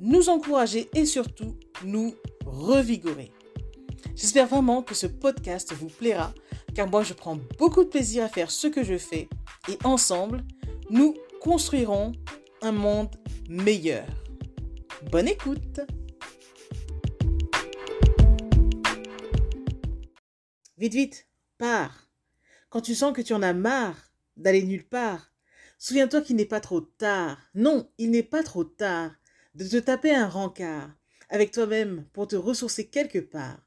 nous encourager et surtout nous revigorer. J'espère vraiment que ce podcast vous plaira car moi je prends beaucoup de plaisir à faire ce que je fais et ensemble, nous construirons un monde meilleur. Bonne écoute Vite, vite, pars. Quand tu sens que tu en as marre d'aller nulle part, souviens-toi qu'il n'est pas trop tard. Non, il n'est pas trop tard de te taper un rencard avec toi-même pour te ressourcer quelque part.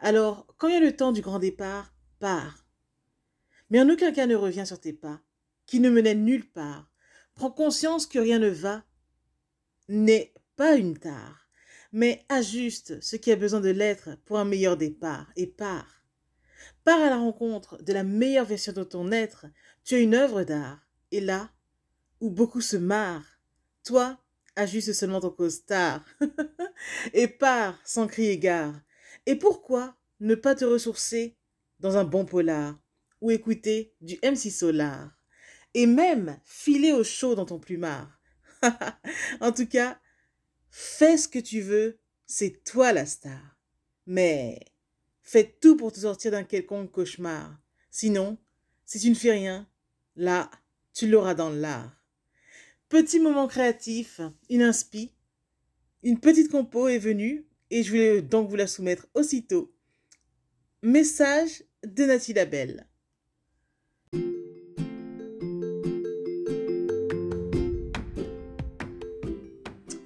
Alors, quand il y a le temps du grand départ, pars. Mais en aucun cas ne reviens sur tes pas, qui ne menaient nulle part. Prends conscience que rien ne va, n'est pas une tare, mais ajuste ce qui a besoin de l'être pour un meilleur départ et pars. Pars à la rencontre de la meilleure version de ton être. Tu es une œuvre d'art. Et là, où beaucoup se marrent, toi, ajuste seulement ton costard. et pars sans crier gare. Et pourquoi ne pas te ressourcer dans un bon polar ou écouter du MC Solar et même filer au chaud dans ton plumard? en tout cas, fais ce que tu veux, c'est toi la star. Mais Fais tout pour te sortir d'un quelconque cauchemar. Sinon, si tu ne fais rien, là, tu l'auras dans l'art. Petit moment créatif, une inspi, une petite compo est venue et je voulais donc vous la soumettre aussitôt. Message de Nathalie Labelle.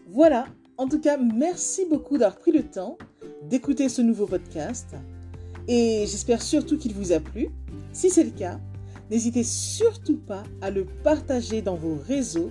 Voilà, en tout cas, merci beaucoup d'avoir pris le temps d'écouter ce nouveau podcast et j'espère surtout qu'il vous a plu. Si c'est le cas, n'hésitez surtout pas à le partager dans vos réseaux,